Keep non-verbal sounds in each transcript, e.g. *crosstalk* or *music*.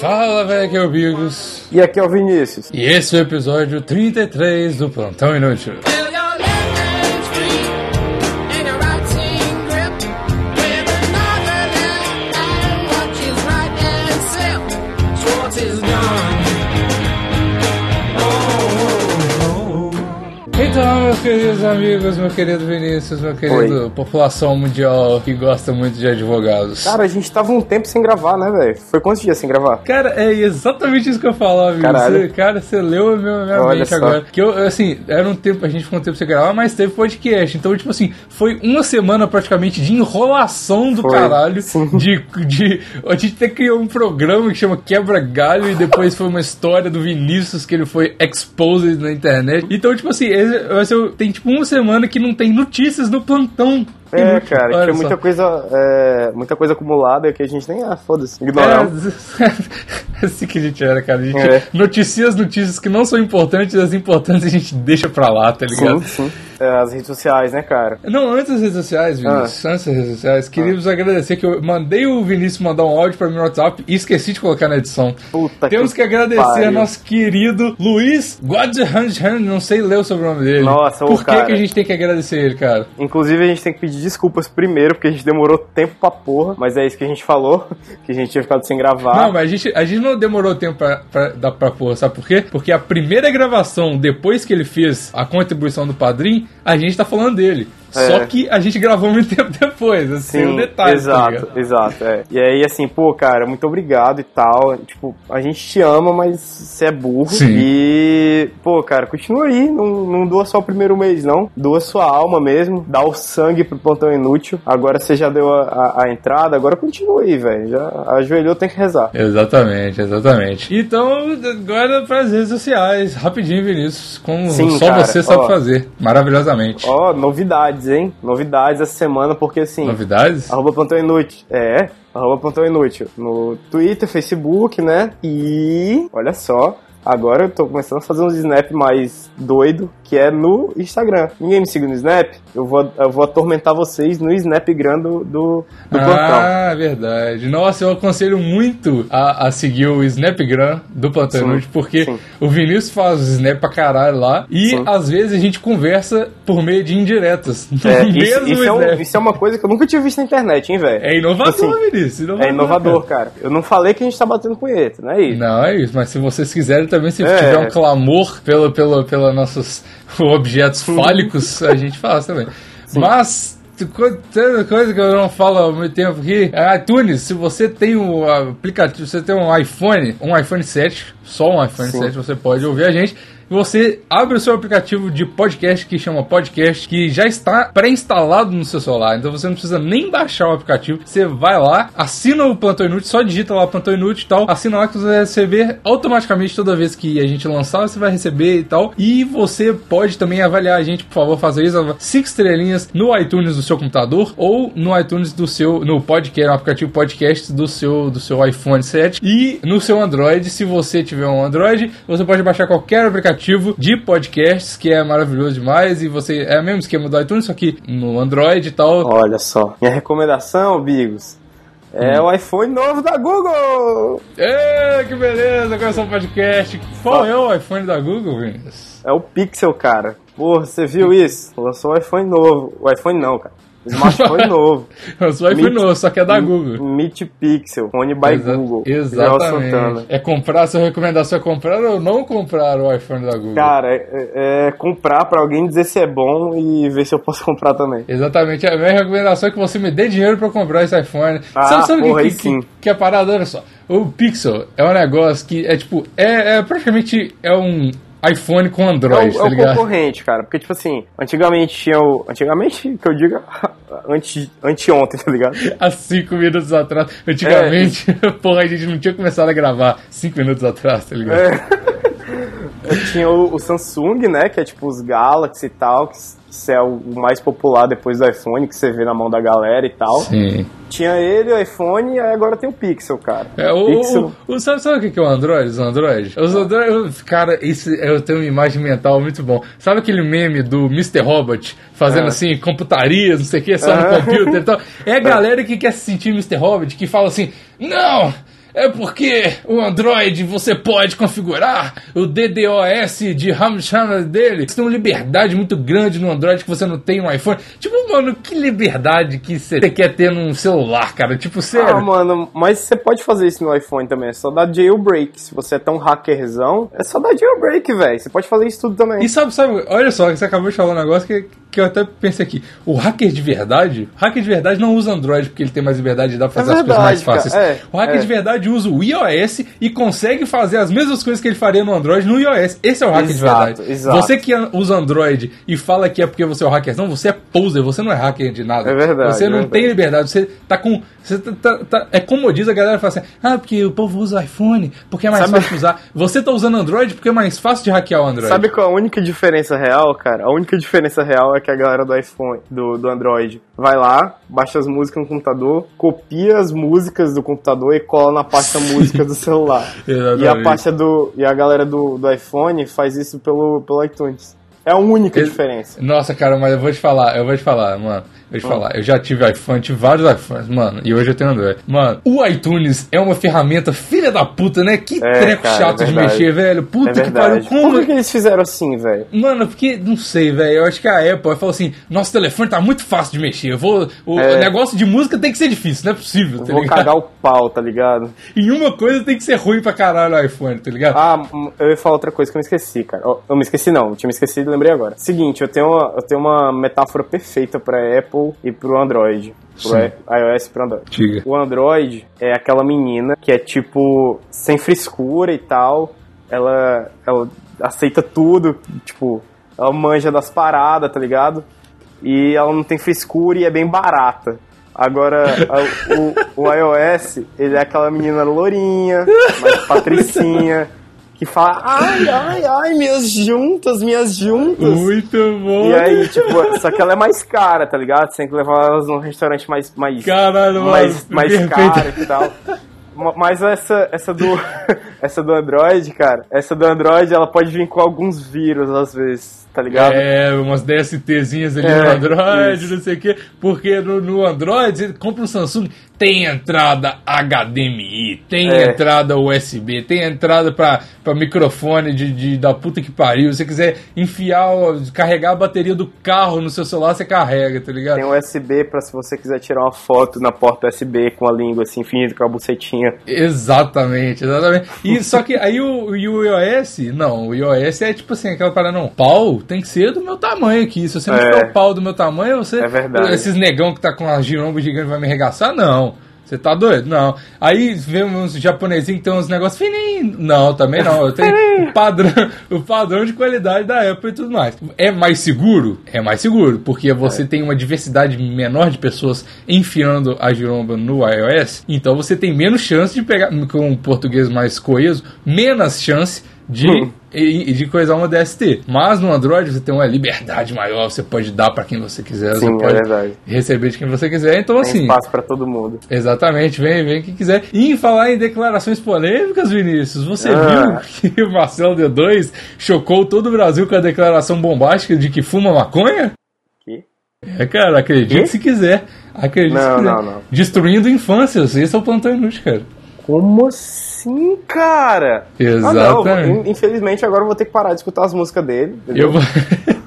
Fala, velho, aqui é o Bigos. E aqui é o Vinícius. E esse é o episódio 33 do Plantão Inútil. Meus queridos amigos, meu querido Vinícius, meu querido população mundial que gosta muito de advogados. Cara, a gente tava um tempo sem gravar, né, velho? Foi quantos dias sem gravar? Cara, é exatamente isso que eu falava, amigo. Caralho. Você, cara, você leu a minha, minha Olha mente só. agora. Que eu, assim, era um tempo, a gente ficou um tempo sem gravar, mas teve podcast. Então, tipo assim, foi uma semana praticamente de enrolação do Foi. caralho. Sim. De, de. A gente até criou um programa que chama Quebra Galho e depois foi uma história do Vinícius que ele foi exposed na internet. Então, tipo assim, esse, tem tipo uma semana que não tem notícias no plantão. É, Inútil. cara, Olha só. muita coisa, é, muita coisa acumulada que a gente nem, ah, foda-se, ignoramos. É, *laughs* assim que a gente era, cara. A gente É. noticia as notícias que não são importantes, as importantes a gente deixa pra lá, tá ligado? Sim, sim. É, as redes sociais, né, cara? Não, antes das redes sociais, Vinícius, Ah. antes das redes sociais, queríamos agradecer que eu mandei o Vinícius mandar um áudio pra mim no WhatsApp e esqueci de colocar na edição. Puta Temos que agradecer pariu. a nosso querido Luiz Guadjahan, não sei ler o sobrenome dele. Nossa, ô, Por que, cara. que a gente tem que agradecer ele, cara? Inclusive, a gente tem que pedir desculpas primeiro, porque a gente demorou tempo pra porra, mas é isso que a gente falou, *laughs* que a gente tinha ficado sem gravar. Não, mas a gente, a gente não demorou tempo pra, pra dar pra porra, sabe por quê? Porque a primeira gravação, depois que ele fez a contribuição do padrinho, a gente tá falando dele. É. Só que a gente gravou muito *laughs* tempo depois, assim, Sim, um detalhe, tá exato, ligado? exato, é. E aí, assim, pô, cara, muito obrigado e tal. Tipo, a gente te ama, mas você é burro. Sim. E, pô, cara, continua aí. Não, não doa só o primeiro mês, não. Doa sua alma mesmo. Dá o sangue pro plantão inútil. Agora você já deu a, a- a entrada, agora continua aí, velho. Já ajoelhou, tem que rezar. Exatamente, exatamente. Então, agora pras redes sociais, rapidinho, Vinícius, como Sim, só cara, você sabe ó. fazer, maravilhosamente. Ó, novidades, hein? Novidades essa semana, porque assim. Novidades? Arroba Plantão Inútil. É, arroba Plantão Inútil. No Twitter, Facebook, né? E olha só, agora eu tô começando a fazer uns snap mais doido, que é no Instagram. Ninguém me segue no Snap, eu vou, eu vou atormentar vocês no Snapgram do, do, do Plantão. Ah, verdade. Nossa, eu aconselho muito a, a seguir o Snapgram do Plantão Inútil, porque sim. o Vinícius faz o Snap pra caralho lá e Sim. às vezes a gente conversa por meio de indiretas. É, *laughs* isso, mesmo isso é um- isso é uma coisa que eu nunca tinha visto na internet, hein, velho? É inovador, Tipo assim, Vinícius. Inovador, É inovador, cara. Eu não falei que a gente tá batendo punheta, não é isso? Não, é isso, mas se vocês quiserem também, se É. tiver um clamor pelo, pelo, pela nossos objetos fálicos, a gente faz também. *laughs* Mas, co- tanta coisa que eu não falo há muito tempo aqui, iTunes, se você tem o aplicativo, se você tem um iPhone, um iPhone 7, só um iPhone Sim. 7, você pode ouvir a gente. Você abre o seu aplicativo de podcast que chama Podcast, que já está pré-instalado no seu celular. Então você não precisa nem baixar o aplicativo. Você vai lá, assina o Plantão Inútil, só digita lá Plantão Inútil e tal. Assina lá que você vai receber automaticamente toda vez que a gente lançar, você vai receber e tal. E você pode também avaliar a gente, por favor, faça isso. Cinco estrelinhas no iTunes do seu computador ou no iTunes do seu, no podcast, no aplicativo podcast do seu, do seu iPhone 7 e no seu Android. Se você tiver um Android, você pode baixar qualquer aplicativo de podcasts, que é maravilhoso demais. E você é o mesmo esquema do iTunes, só que no Android e tal. Olha só. Minha recomendação, Bigos, é o iPhone novo da Google! Ê, que beleza, começou o podcast. Qual é o iPhone da Google, Vinícius? É o Pixel, cara. Porra, você viu isso? Lançou o iPhone novo. O iPhone não, cara. Smartphone novo. *laughs* O seu iPhone Meet- novo, só que é da Google. Meet Pixel, fone by Exa- Google. Exatamente. É comprar, sua recomendação é comprar ou não comprar o iPhone da Google? Cara, é, é comprar pra alguém dizer se é bom e ver se eu posso *laughs* comprar também. Exatamente. A minha recomendação é que você me dê dinheiro pra comprar esse iPhone. Ah, sabe sabe porra, que, que, sim. que, é parada? Olha só. O Pixel é um negócio que é tipo. É, é praticamente é um iPhone com É Android, o, tá é o ligado? concorrente, cara. Porque, tipo assim, antigamente tinha o. Antigamente, que eu diga, *laughs* antes, anteontem, tá ligado? *laughs* Há cinco minutos atrás. Antigamente, É. *laughs* porra, a gente não tinha começado a gravar cinco minutos atrás, tá ligado? É. tinha o, o Samsung, né? Que é tipo os Galaxy e tal, que isso é o mais popular depois do iPhone, que você vê na mão da galera e tal. Sim. Tinha ele, o iPhone, e aí agora tem o Pixel, cara. É, o, Pixel. o, o- sabe, sabe o que é o Android? Os Android? Os Android, cara, isso, eu tenho uma imagem mental muito bom. Sabe aquele meme do Mr. Robot fazendo É. assim, computarias, não sei o que, só no Ah. computer e tal? *laughs* É a galera que quer se sentir Mr. Robot, que fala assim, não! É porque o Android você pode configurar o DDoS de Ramchana dele. Você tem uma liberdade muito grande no Android que você não tem no iPhone. Tipo, mano, que liberdade que você quer ter num celular, cara? Tipo, Ah, sério. mano, mas você pode fazer isso no iPhone também. É só dar jailbreak. Se você é tão hackerzão, é só dar jailbreak, velho. Você pode fazer isso tudo também. E sabe, sabe, olha só, você acabou de falar um negócio que, que eu até pensei aqui. O hacker de verdade, hacker de verdade não usa Android porque ele tem mais liberdade de dar pra fazer É as coisas mais verdade, fáceis. cara, é, o hacker é. de verdade usa o iOS e consegue fazer as mesmas coisas que ele faria no Android no iOS. Esse é o hacker Exato, de verdade. exato. Você que usa Android e fala que é porque você é o hacker, não, você é poser, você não é hacker de nada. É verdade, Você é não verdade. tem liberdade, você tá com. Você tá, tá- tá- é como diz a galera fala assim: ah, porque o povo usa iPhone, porque é mais Sabe- fácil de usar. Você tá usando Android porque é mais fácil de hackear o Android. Sabe qual é a única diferença real, cara? A única diferença real é que a galera do iPhone, do, do Android, vai lá, baixa as músicas no computador, copia as músicas do computador e cola na pasta *laughs* música do celular. E a pasta do. E a galera do, do iPhone faz isso pelo, pelo iTunes. É a única Ex- diferença. Nossa, cara, mas eu vou te falar, eu vou te falar, mano. Vou te falar, eu já tive iPhone, tive vários iPhones, mano, e hoje eu tenho Android. Mano, o iTunes é uma ferramenta filha da puta, né? Que É, treco cara, chato é de mexer, velho. Puta É que pariu, como. Por que, que eles fizeram assim, velho? Mano, porque, não sei, velho. Eu acho que a Apple falou assim: nosso telefone tá muito fácil de mexer. Eu vou. O É. negócio de música tem que ser difícil, não é possível, tá Vou ligado? cagar o pau, tá ligado? E uma coisa tem que ser ruim pra caralho no iPhone, tá ligado? Ah, hum, eu ia falar outra coisa que eu me esqueci, cara. Eu me esqueci não, eu tinha me esquecido e lembrei agora. Seguinte, eu tenho uma, eu tenho uma metáfora perfeita pra Apple e pro Android. Pro Sim. iOS e pro Android. Diga. O Android é aquela menina que é tipo, sem frescura e tal. Ela, ela aceita tudo, tipo, ela manja das paradas, tá ligado? E ela não tem frescura e é bem barata. Agora, a- o, o iOS, ele é aquela menina lourinha, mais *laughs* patricinha, que fala, ai, ai, ai, minhas juntas, minhas juntas. Muito bom. E aí, tipo, só que ela é mais cara, tá ligado? Você tem que levar elas num restaurante mais, mais, Caralho, mais, mais caro e tal. Ma- Mas essa, essa do *laughs* essa do Android, cara, essa do Android, ela pode vir com alguns vírus às vezes, tá ligado? É, umas DSTzinhas ali É, no Android, isso. não sei o quê. Porque no, no Android, compra um Samsung, tem entrada HDMI, tem É. entrada USB, tem entrada pra, pra microfone de, de- da puta que pariu. Se você quiser enfiar, carregar a bateria do carro no seu celular, você carrega, tá ligado? Tem USB pra se você quiser tirar uma foto na porta USB com a língua assim, fingindo com a bucetinha. Exatamente, exatamente. E *laughs* só que aí o, e o iOS, não, o iOS é tipo assim, aquela parada, não, pau tem que ser do meu tamanho aqui. Se você não É. tiver o pau do meu tamanho, você. É verdade. Esses negão que tá com a giromba gigante vai me arregaçar? Não. Você tá doido? Não. Aí vê uns japonesinhos que tem uns negócios fininhos. Não, também não. Eu tenho *laughs* o padrão, o padrão de qualidade da Apple e tudo mais. É mais seguro? É mais seguro, porque você tem uma diversidade menor de pessoas enfiando a giromba no iOS, então você tem menos chance de pegar, com um português mais coeso, menos chance de, Hum. E- e de coisar uma DST. Mas no Android você tem uma liberdade maior, você pode dar pra quem você quiser, Sim, você é pode verdade. receber de quem você quiser. Então, Tem assim, espaço pra todo mundo. Exatamente, vem, vem quem quiser. E em falar em declarações polêmicas, Vinícius, você Ah. viu que *laughs* o Marcelo D2 chocou todo o Brasil com a declaração bombástica de que fuma maconha? Que? É, cara, acredite Quê? se quiser. Acredite se Não, quiser. não, não. Destruindo infâncias, esse é o plantão inútil, cara. Como assim, cara? Ah, Exatamente. não, in- infelizmente agora eu vou ter que parar de escutar as músicas dele. entendeu? Eu vou. *laughs*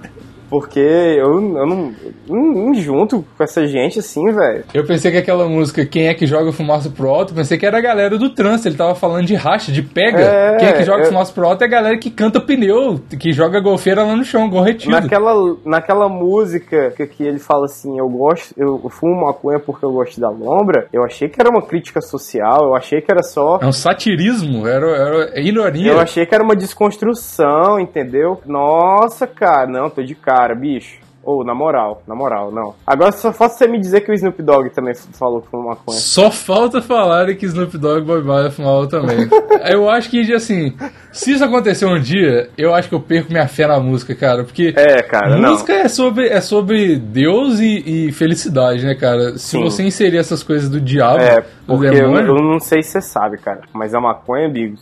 Porque eu, eu não, não me junto com essa gente assim, velho. Eu pensei que aquela música Quem é que joga fumaça pro alto, pensei que era a galera do trânsito, ele tava falando de racha, de pega. É, Quem é que joga eu- fumaça pro alto é a galera que canta pneu, que joga golfeira lá no chão, gol retido. Naquela, naquela música que, que ele fala assim, eu gosto, eu fumo maconha porque eu gosto da lombra, eu achei que era uma crítica social, eu achei que era só. É um satirismo, era, era ironia. Eu achei que era uma desconstrução, entendeu? Nossa, cara, não, tô de cara, bicho. Ou, na moral, na moral, não. Agora só falta você me dizer que o Snoop Dogg também falou que fuma maconha. Só falta falarem que Snoop Dogg e Boy Marley fumavam também. *laughs* eu acho que, assim, se isso acontecer um dia, eu acho que eu perco minha fé na música, cara. Porque É, cara, não. música é sobre, é sobre Deus e, e felicidade, né, cara? Se Sim. você inserir essas coisas do diabo, É, porque eu, demônio, eu não sei se você sabe, cara, mas a maconha, Bigos,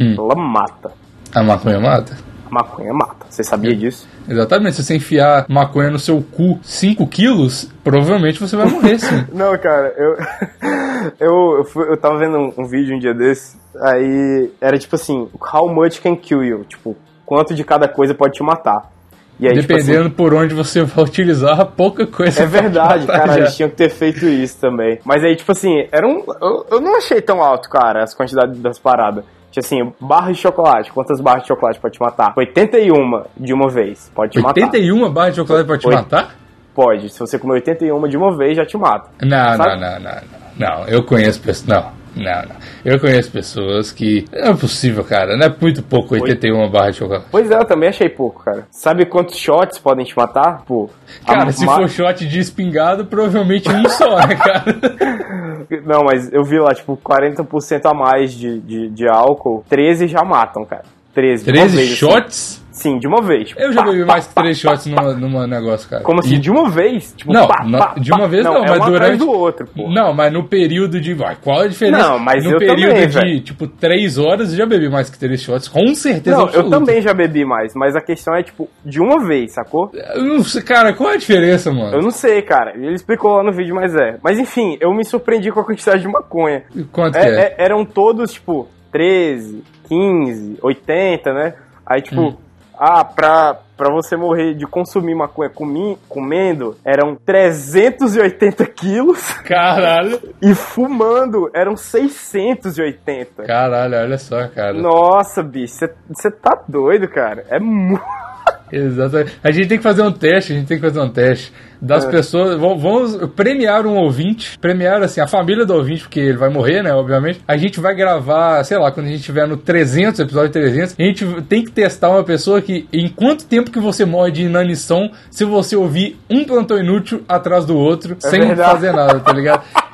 Hum. ela mata. a maconha mata? Maconha mata. Você sabia disso? Exatamente, se você enfiar maconha no seu cu 5 quilos, provavelmente você vai morrer sim. *laughs* Não, cara, eu. *laughs* eu, eu, fui- eu tava vendo um, um vídeo um dia desse, aí era tipo assim: How much can kill you? Tipo, quanto de cada coisa pode te matar? E aí, tipo assim, Dependendo por onde você vai utilizar, pouca coisa É verdade, cara, já. eles tinham que ter feito isso também. Mas aí, tipo assim, era um. Eu, eu não achei tão alto, cara, as quantidades das paradas. Tipo assim, barra de chocolate. Quantas barras de chocolate pode te matar? 81 de uma vez. Pode te matar. 81 barras de chocolate pode te matar? Pode. Se você comer 81 de uma vez, já te mata. Não, Sabe? não, não, não, não. Não, eu conheço pessoas. Não, não, não. Eu conheço pessoas que. Não é possível, cara. Não é muito pouco 81 barras de chocolate. Pois é, eu também achei pouco, cara. Sabe quantos shots podem te matar? Pô. Cara, se ma- for shot de espingado, provavelmente um só, né, cara? *laughs* Não, mas eu vi lá, tipo, 40% a mais de, de, de álcool. 13 já matam, cara. 13. de uma 13 vez, assim. Sim, de uma vez. Eu já Pá, bebi pá, mais que 3 shots numa, numa negócio, cara. Como assim? E- De uma vez? Tipo, Não, pá, não, de uma vez não, é mas um durante. do outro, pô. Não, mas no período de. Vai, qual a diferença? Não, mas no eu período também, de, velho. tipo, 3 horas eu já bebi mais que 3 shots, com certeza Não, eu absoluta. também já bebi mais, mas a questão é, tipo, de uma vez, sacou? Eu não sei, cara, qual a diferença, mano? Eu não sei, cara. Ele explicou lá no vídeo, mas é. Mas enfim, eu me surpreendi com a quantidade de maconha. Quanto É- que é? é- eram todos, tipo, 13, 15, 80, né? Aí, tipo, Hum. Ah, pra, pra você morrer de consumir maconha comi, comendo, eram 380 quilos Caralho. e fumando eram 680. Caralho, olha só, cara. Nossa, bicho, você tá doido, cara. É muito. Exatamente. A gente tem que fazer um teste, a gente tem que fazer um teste das É. pessoas. Vamos, premiar um ouvinte, premiar assim a família do ouvinte, porque ele vai morrer, né? Obviamente. A gente vai gravar, sei lá, quando a gente estiver no 300, episódio 300, a gente tem que testar uma pessoa que, em quanto tempo que você morre de inanição, se você ouvir um plantão inútil atrás do outro, sem É verdade. fazer nada, tá ligado? *laughs*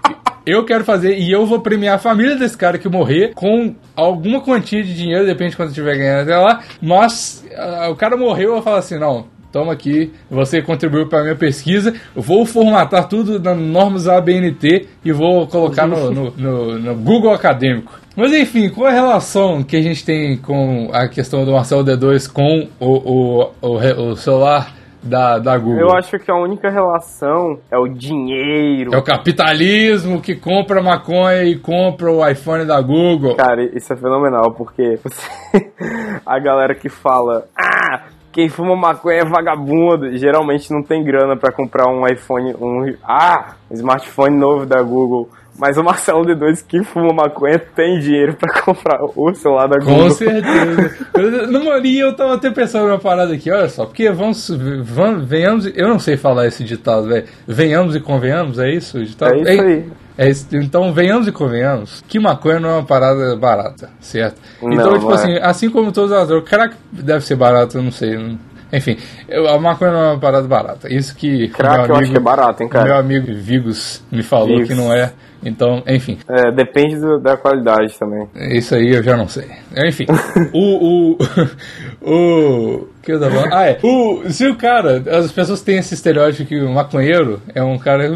Eu quero fazer e eu vou premiar a família desse cara que morrer com alguma quantia de dinheiro, depende de quanto estiver ganhando até lá. Mas ah, o cara morreu, eu falo assim: não, toma aqui, você contribuiu para minha pesquisa, eu vou formatar tudo nas normas ABNT e vou colocar no, no, no- no Google Acadêmico. Mas enfim, qual a relação que a gente tem com a questão do Marcelo D2 com o, o, o, o celular da, da Google? Eu acho que a única relação é o dinheiro. É o capitalismo que compra maconha e compra o iPhone da Google. Cara, isso é fenomenal, porque você- *laughs* a galera que fala, ah, quem fuma maconha é vagabundo, geralmente não tem grana pra comprar um iPhone, um, ah, um smartphone novo da Google. Mas o Marcelo D2 que fuma maconha tem dinheiro pra comprar o celular da Google. Com certeza. *laughs* Eu, no Mani, eu tava até pensando numa parada aqui, olha só, porque vamos, vamos venhamos, eu não sei falar esse ditado, velho. Venhamos e convenhamos, é isso? ditado? É isso aí. É isso, então, venhamos e convenhamos que maconha não é uma parada barata, certo? Não, então, tipo é. assim, assim como todas as drogas, crack deve ser barato, eu não sei. não- Enfim, eu- a maconha não é uma parada barata. Isso que. Crack meu eu acho que é barato, hein, cara? Meu amigo Vigos me falou Vigos. que não é. Então, enfim. É, depende do- da qualidade também. Isso aí eu já não sei. Enfim, *laughs* o. O. *laughs* O. que eu tava? Ah, é. O, se o cara. As pessoas têm esse estereótipo que o maconheiro é um cara.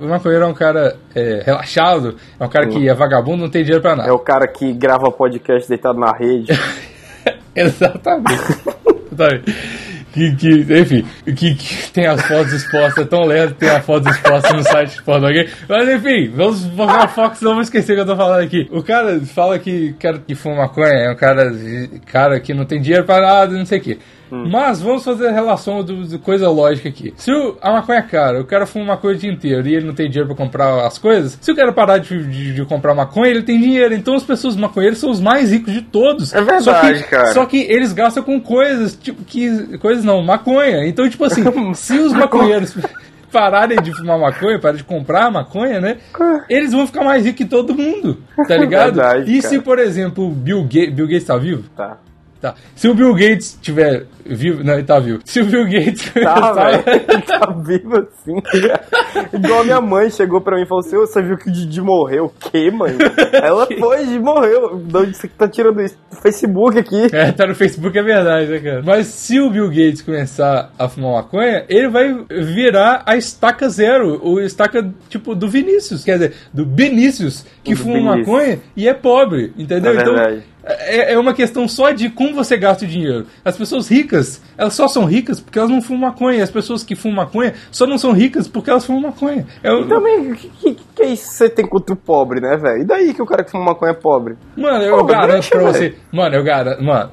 O maconheiro é um cara é, relaxado, é um cara que é vagabundo, não tem dinheiro pra nada. É o cara que grava podcast deitado na rede. *laughs* Exatamente. Exatamente. Que, que, enfim, que, que tem as fotos expostas, é tão lento tem as fotos expostas no site de pornô gay. Mas enfim, vamos focar senão eu vou esquecer que eu tô falando aqui. O cara fala que cara que fuma maconha é um cara, cara que não tem dinheiro pra nada, não sei o quê. Mas vamos fazer a relação do, do coisa lógica aqui. Se o, a maconha é cara, o cara fuma maconha o dia inteiro e ele não tem dinheiro pra comprar as coisas, se o cara parar de, de, de comprar maconha, ele tem dinheiro. Então as pessoas maconheiras são os mais ricos de todos. É verdade, Só que, cara. Só que eles gastam com coisas, tipo, que. Coisas não, maconha. Então, tipo assim, *laughs* se os maconheiros pararem de fumar maconha, pararem de comprar maconha, né? Eles vão ficar mais ricos que todo mundo, tá ligado? *laughs* Verdade, e se, cara. por exemplo, o Bill Gates. Bill Gates tá vivo? Tá. Tá. Se o Bill Gates tiver vivo. Não, ele tá vivo. Se o Bill Gates Tá, *laughs* velho. Tá vivo assim. Igual a minha mãe chegou pra mim e falou assim: "Ô, Você viu que o Didi morreu? O quê, mãe? Ela *laughs* foi, Didi morreu. De onde você tá tirando isso? Do Facebook aqui. É, tá no Facebook, é verdade, né, cara? Mas se o Bill Gates começar a fumar maconha, ele vai virar a estaca zero, o estaca, tipo, do Vinícius, quer dizer, do Benícius, que Do fuma maconha e é pobre, entendeu? É então, verdade. É, é uma questão só de como você gasta o dinheiro. As pessoas ricas, elas só são ricas porque elas não fumam maconha. As pessoas que fumam maconha só não são ricas porque elas fumam maconha. É, o- Também, o que, que, que é isso que você tem contra o pobre, né, velho? E daí que o cara que fuma maconha é pobre? Mano, eu Pô, garanto deixa, pra velho. você. Mano, eu garanto. Mano,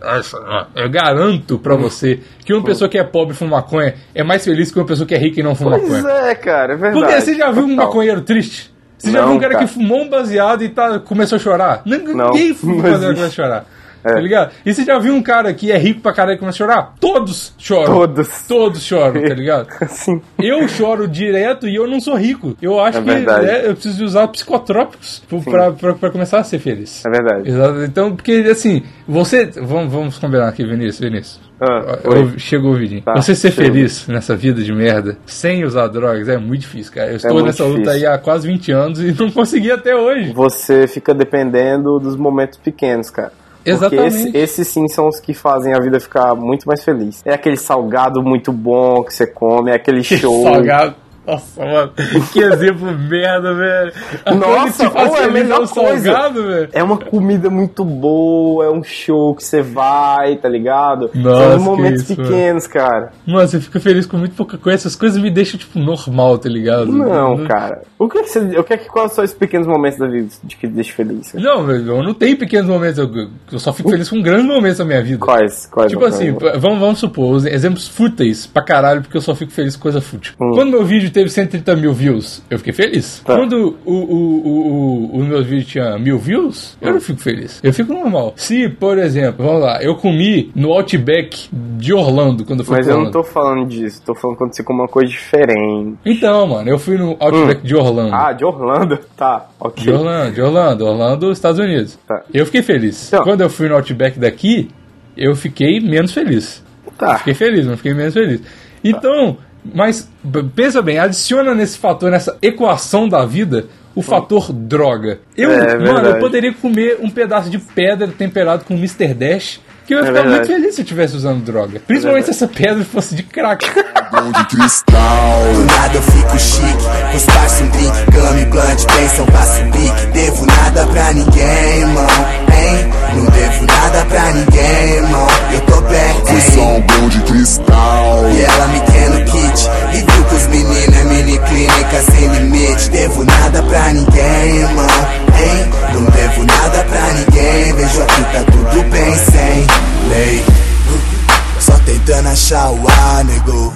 eu garanto pra você que uma pessoa que é pobre e fuma maconha é mais feliz que uma pessoa que é rica e não fuma Pois maconha. é, cara, é verdade. Porque você já viu um maconheiro triste? Você já Não, viu um cara, cara. que fumou um baseado e tá, começou a chorar? Ninguém Não, não baseado e começa a chorar. É. Tá ligado? E você já viu um cara que é rico pra caralho e começa a chorar? Todos choram. Todos. Todos choram, tá ligado? *laughs* Sim. Eu choro direto e eu não sou rico. Eu acho É que né, eu preciso usar psicotrópicos pra, pra, pra começar a ser feliz. É verdade. Exato. Então, porque assim, você. Vamos, vamos combinar aqui, Vinícius. Vinícius. Ah, Eu-. Chegou o vidinho. Tá, você ser chegou. feliz nessa vida de merda, sem usar drogas, é muito difícil, cara. Eu estou muito nessa luta aí difícil. há quase 20 anos e *laughs* não consegui até hoje. Você fica dependendo dos momentos pequenos, cara. Exatamente. Porque esse- esses sim são os que fazem a vida ficar muito mais feliz. É aquele salgado muito bom que você come, é aquele *laughs* show. Salgado. Nossa, mano. Que exemplo *laughs* merda, velho. Nossa, coisa ô, é a melhor o salgado, velho. É uma comida muito boa, é um show que você vai, tá ligado? Nossa, São momentos isso, pequenos, cara. Mano, você fica feliz com muito pouca coisa. Essas coisas me deixam, tipo, normal, tá ligado? Não, cara. O que, que você. O que, é que quais são os pequenos momentos da vida de que te deixa feliz? Não, velho, eu não tenho pequenos momentos. Eu, eu só fico feliz com grandes momentos da minha vida. Quais? Quais Tipo assim, vamos, vamos supor, os exemplos fúteis pra caralho, porque eu só fico feliz com coisa fútil. Hum. Quando meu vídeo teve 130 mil views, eu fiquei feliz. Tá. Quando o, o, o, o, meu vídeo tinha mil views, eu não fico feliz. Eu fico normal. Se, por exemplo, vamos lá, eu comi no Outback de Orlando quando eu fui Mas eu não Orlando. tô falando disso, tô falando quando você come uma coisa diferente. Então, mano, eu fui no Outback de Orlando. Ah, de Orlando? *laughs* Tá, ok. De Orlando, de Orlando, Orlando, Estados Unidos. Tá. Eu fiquei feliz. Então. Quando eu fui no Outback daqui, eu fiquei menos feliz. Tá. Fiquei feliz, mas fiquei menos feliz. Então, mas pensa bem, adiciona nesse fator, nessa equação da vida, o fator droga. Eu, É, mano, eu verdade. poderia comer um pedaço de pedra temperado com Mr. Dash. Que eu ia É ficar muito verdade. feliz se eu estivesse usando droga. Principalmente se essa pedra fosse de crack. De cristal. Do nada eu fico chique, os parça um drink, gummy, blunt, pensam, passo pique Devo nada pra ninguém, irmão, hein? Não devo nada pra ninguém, irmão. Eu tô perto, Fui só um gol de cristal. E ela me quer no kit. E viu que os meninos é mini clínica sem limite. Devo nada pra ninguém, irmão, hein? Não devo nada pra ninguém. Vejo aqui tá tudo bem sem lei. Só tentando achar o ar, nego